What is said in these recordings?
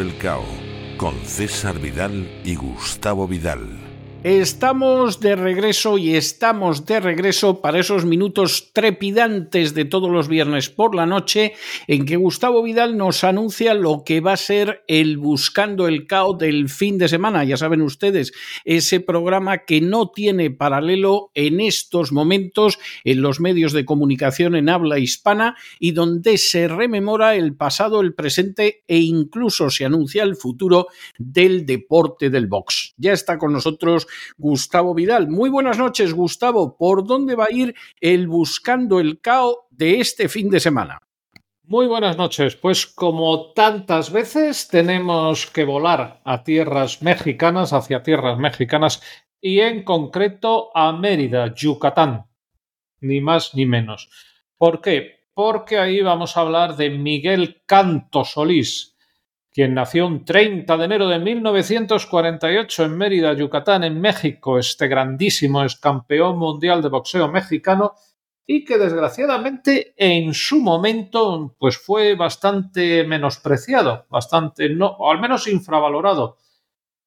el Cao con César Vidal y Gustavo Vidal. Estamos de regreso y estamos de regreso para esos minutos trepidantes de todos los viernes por la noche en que Gustavo Vidal nos anuncia lo que va a ser el Buscando el Caos del fin de semana. Ya saben ustedes, ese programa que no tiene paralelo en estos momentos en los medios de comunicación en habla hispana y donde se rememora el pasado, el presente e incluso se anuncia el futuro del deporte del box. Ya está con nosotros Gustavo Vidal. Muy buenas noches, Gustavo. ¿Por dónde va a ir el Buscando el Cao de este fin de semana? Muy buenas noches. Pues como tantas veces tenemos que volar a tierras mexicanas, hacia tierras mexicanas y en concreto a Mérida, Yucatán. Ni más ni menos. ¿Por qué? Porque ahí vamos a hablar de Miguel Canto Solís, quien nació un 30 de enero de 1948 en Mérida, Yucatán, en México, este grandísimo ex campeón mundial de boxeo mexicano y que desgraciadamente en su momento pues fue bastante menospreciado, bastante no, o al menos infravalorado.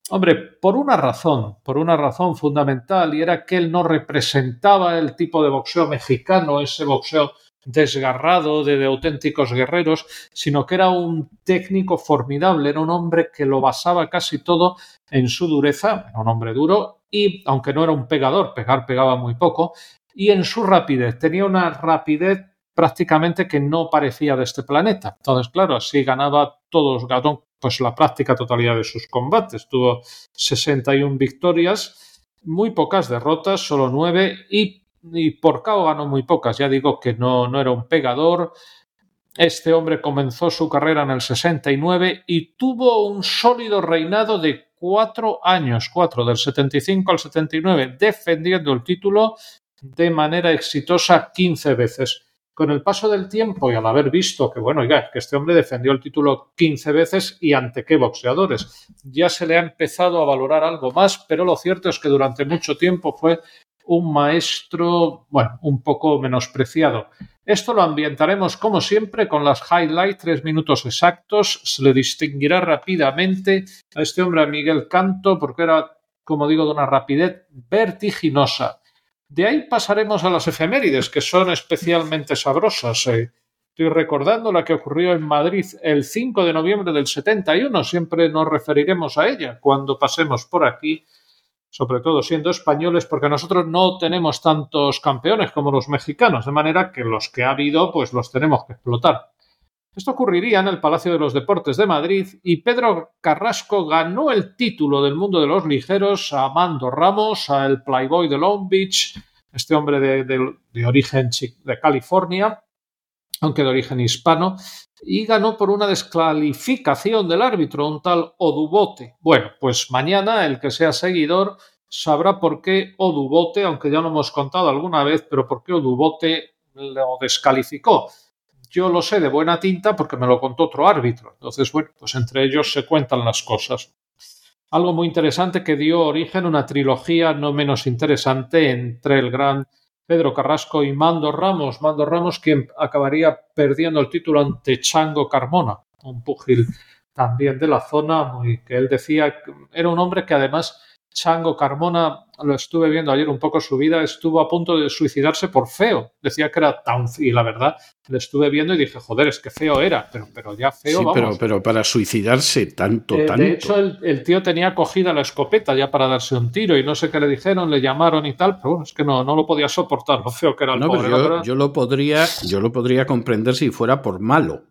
Hombre, por una razón, por una razón fundamental, y era que él no representaba el tipo de boxeo mexicano, ese boxeo desgarrado de, auténticos guerreros, sino que era un técnico formidable, era un hombre que lo basaba casi todo en su dureza, era un hombre duro y aunque no era un pegador, pegar pegaba muy poco, y en su rapidez, tenía una rapidez prácticamente que no parecía de este planeta. Entonces, claro, así ganaba todos, ganó pues la práctica totalidad de sus combates. Tuvo 61 victorias, muy pocas derrotas, solo 9 y y por KO ganó muy pocas. Ya digo que no, no era un pegador. Este hombre comenzó su carrera en el 69 y tuvo un sólido reinado de cuatro años, cuatro, del 75 al 79, defendiendo el título de manera exitosa 15 veces. Con el paso del tiempo y al haber visto que, bueno, ya, que este hombre defendió el título 15 veces y ante qué boxeadores, ya se le ha empezado a valorar algo más, pero lo cierto es que durante mucho tiempo fue un maestro, bueno, un poco menospreciado. Esto lo ambientaremos como siempre con las highlights, tres minutos exactos. Se le distinguirá rápidamente a este hombre, a Miguel Canto, porque era, como digo, de una rapidez vertiginosa. De ahí pasaremos a las efemérides, que son especialmente sabrosas. Eh. Estoy recordando la que ocurrió en Madrid el 5 de noviembre del 71. Siempre nos referiremos a ella cuando pasemos por aquí sobre todo siendo españoles, porque nosotros no tenemos tantos campeones como los mexicanos, de manera que los que ha habido, pues los tenemos que explotar. Esto ocurriría en el Palacio de los Deportes de Madrid y Pedro Carrasco ganó el título del mundo de los ligeros a Mando Ramos, al Playboy de Long Beach, este hombre de, de origen de California, aunque de origen hispano, y ganó por una descalificación del árbitro, un tal Odubote. Bueno, pues mañana el que sea seguidor sabrá por qué Odubote, aunque ya lo hemos contado alguna vez, pero por qué Odubote lo descalificó. Yo lo sé de buena tinta porque me lo contó otro árbitro. Entonces, bueno, pues entre ellos se cuentan las cosas. Algo muy interesante que dio origen a una trilogía no menos interesante entre el gran Pedro Carrasco y Mando Ramos. Mando Ramos quien acabaría perdiendo el título ante Chango Carmona, un pugil también de la zona, y que él decía, era un hombre que además Chango Carmona, lo estuve viendo ayer un poco su vida, estuvo a punto de suicidarse por feo. Decía que era tan y la verdad, le estuve viendo y dije, joder, es que feo era, pero, pero ya feo. Sí, Pero, pero para suicidarse tanto, eh, tanto. De hecho, el, tío tenía cogida la escopeta ya para darse un tiro y no sé qué le dijeron, le llamaron y tal, pero bueno, es que no, no lo podía soportar, lo feo que era el no, pobre. Yo, yo, lo podría, yo lo podría comprender si fuera por malo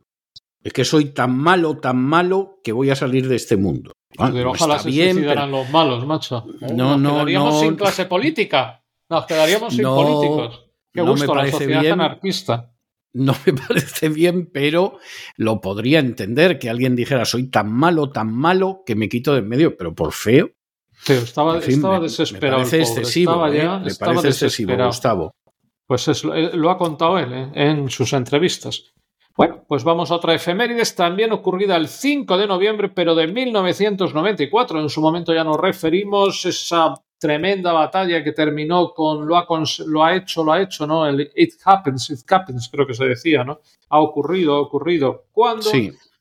Es que soy tan malo, tan malo que voy a salir de este mundo. Ah, pero ojalá se bien, suicidaran los malos, macho. No, Nos quedaríamos sin clase política. Nos quedaríamos sin políticos. Qué gusto la sociedad bien. anarquista no me parece bien, pero lo podría entender que alguien dijera soy tan malo, tan malo que me quito de en medio, pero por feo. Pero estaba, estaba desesperado. Me parece excesivo, ¿eh? me parece excesivo, Gustavo. Pues es, eh, lo ha contado él ¿eh? en sus entrevistas. Bueno, pues vamos a otra efemérides, también ocurrida el 5 de noviembre, pero de 1994. En su momento ya nos referimos esa tremenda batalla que terminó con lo ha, lo ha hecho, lo ha hecho, ¿no? El It Happens, It Happens, creo que se decía, ¿no? Ha ocurrido, ha ocurrido. Cuando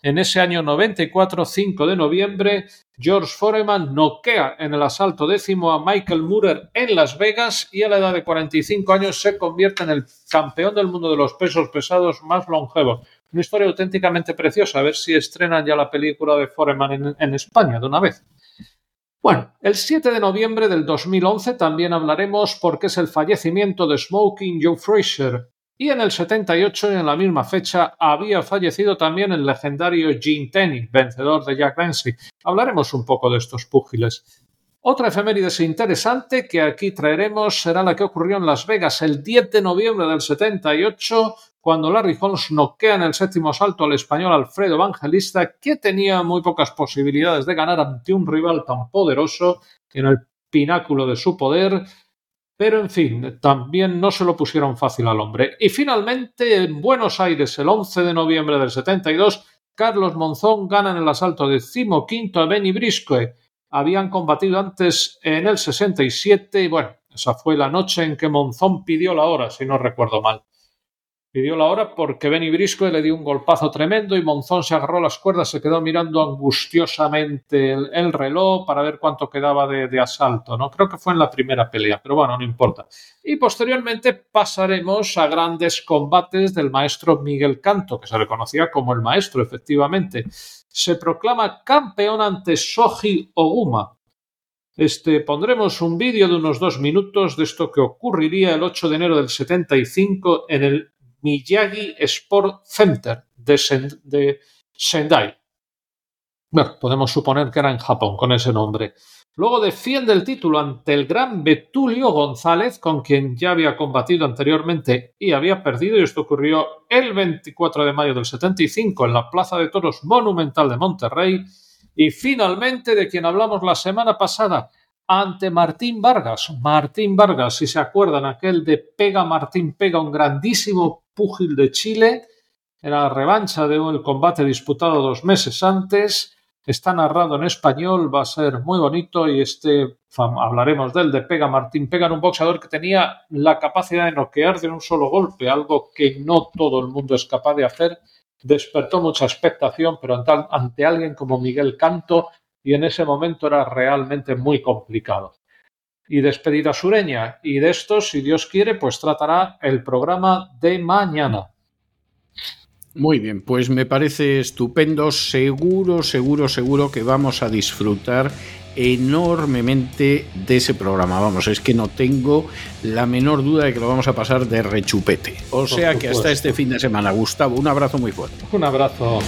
en ese año 94, 5 de noviembre, George Foreman noquea en el asalto décimo a Michael Moorer en Las Vegas y a la edad de 45 años se convierte en el campeón del mundo de los pesos pesados más longevo. Una historia auténticamente preciosa. A ver si estrenan ya la película de Foreman en, en España de una vez. Bueno, el 7 de noviembre del 2011 también hablaremos porque es el fallecimiento de Smoking Joe Fraser. Y en el 78, en la misma fecha, había fallecido también el legendario Gene Tenney, vencedor de Jack Dempsey. Hablaremos un poco de estos púgiles. Otra efemérides interesante que aquí traeremos será la que ocurrió en Las Vegas el 10 de noviembre del 78, cuando Larry Holmes noquea en el séptimo asalto al español Alfredo Evangelista, que tenía muy pocas posibilidades de ganar ante un rival tan poderoso en el pináculo de su poder, pero en fin, también no se lo pusieron fácil al hombre. Y finalmente, en Buenos Aires, el 11 de noviembre del 72, Carlos Monzón gana en el asalto de Cimo V a Benny Briscoe. Habían combatido antes en el 67 y bueno, esa fue la noche en que Monzón pidió la hora, si no recuerdo mal. Pidió la hora porque Benny Briscoe le dio un golpazo tremendo y Monzón se agarró las cuerdas, se quedó mirando angustiosamente el, reloj para ver cuánto quedaba de, asalto. ¿no? Creo que fue en la primera pelea, pero bueno, no importa. Y posteriormente pasaremos a grandes combates del maestro Miguel Canto, que se le conocía como el maestro, efectivamente. Se proclama campeón ante Soji Oguma, este, pondremos un vídeo de unos dos minutos de esto que ocurriría el 8 de enero del 75 en el Miyagi Sport Center de, Sendai. Bueno, podemos suponer que era en Japón con ese nombre. Luego defiende el título ante el gran Betulio González, con quien ya había combatido anteriormente y había perdido, y esto ocurrió el 24 de mayo del 75 en la Plaza de Toros Monumental de Monterrey. Y finalmente, de quien hablamos la semana pasada, ante Martín Vargas. Martín Vargas, si se acuerdan, aquel de Pega Martín Pega, un grandísimo púgil de Chile. Era la revancha del combate disputado dos meses antes. Está narrado en español, va a ser muy bonito y este hablaremos del de Pega Martín Pega, un boxeador que tenía la capacidad de noquear de un solo golpe, algo que no todo el mundo es capaz de hacer. Despertó mucha expectación, pero ante alguien como Miguel Canto y en ese momento era realmente muy complicado. Y despedida sureña. Y de esto, si Dios quiere, pues tratará el programa de mañana. Muy bien, pues me parece estupendo. Seguro, seguro, seguro que vamos a disfrutar enormemente de ese programa. Vamos, es que no tengo la menor duda de que lo vamos a pasar de rechupete. O sea que hasta este fin de semana. Gustavo, un abrazo muy fuerte. Un abrazo.